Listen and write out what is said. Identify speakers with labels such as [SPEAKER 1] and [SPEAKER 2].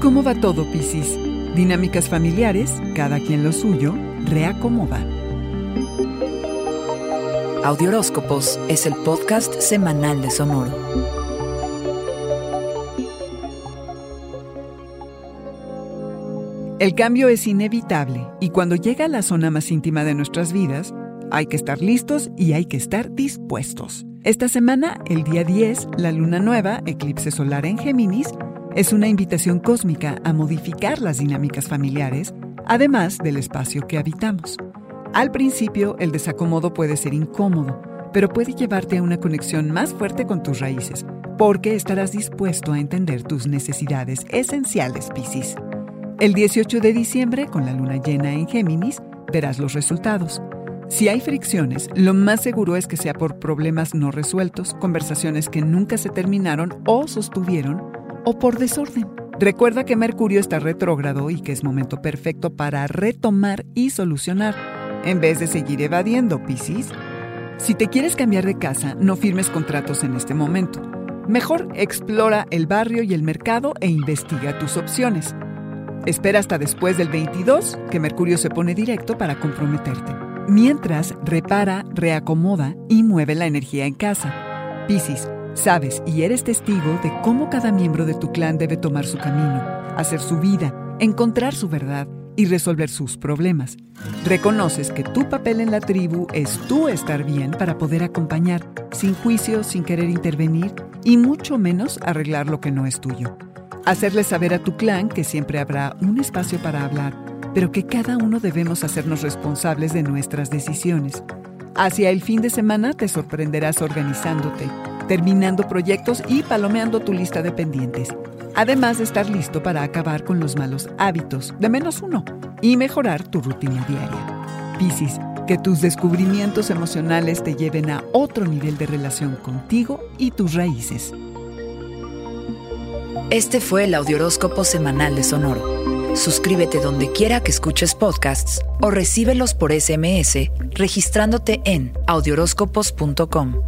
[SPEAKER 1] ¿Cómo va todo, Piscis? Dinámicas familiares, cada quien lo suyo, reacomoda.
[SPEAKER 2] Audioróscopos es el podcast semanal de Sonoro.
[SPEAKER 1] El cambio es inevitable y cuando llega a la zona más íntima de nuestras vidas, hay que estar listos y hay que estar dispuestos. Esta semana, el día 10, la luna nueva, eclipse solar en Géminis, es una invitación cósmica a modificar las dinámicas familiares, además del espacio que habitamos. Al principio, el desacomodo puede ser incómodo, pero puede llevarte a una conexión más fuerte con tus raíces, porque estarás dispuesto a entender tus necesidades esenciales, Piscis. El 18 de diciembre, con la luna llena en Géminis, verás los resultados. Si hay fricciones, lo más seguro es que sea por problemas no resueltos, conversaciones que nunca se terminaron o sostuvieron, o por desorden. Recuerda que Mercurio está retrógrado y que es momento perfecto para retomar y solucionar, en vez de seguir evadiendo, Piscis. Si te quieres cambiar de casa, no firmes contratos en este momento. Mejor explora el barrio y el mercado e investiga tus opciones. Espera hasta después del 22, que Mercurio se pone directo para comprometerte. Mientras, repara, reacomoda y mueve la energía en casa. Piscis, Sabes y eres testigo de cómo cada miembro de tu clan debe tomar su camino, hacer su vida, encontrar su verdad y resolver sus problemas. Reconoces que tu papel en la tribu es tú estar bien para poder acompañar, sin juicio, sin querer intervenir y mucho menos arreglar lo que no es tuyo. Hacerle saber a tu clan que siempre habrá un espacio para hablar, pero que cada uno debemos hacernos responsables de nuestras decisiones. Hacia el fin de semana te sorprenderás organizándote terminando proyectos y palomeando tu lista de pendientes. Además de estar listo para acabar con los malos hábitos, de menos uno, y mejorar tu rutina diaria. Piscis, que tus descubrimientos emocionales te lleven a otro nivel de relación contigo y tus raíces.
[SPEAKER 2] Este fue el Audioróscopo Semanal de Sonoro. Suscríbete donde quiera que escuches podcasts o recíbelos por SMS registrándote en audioróscopos.com.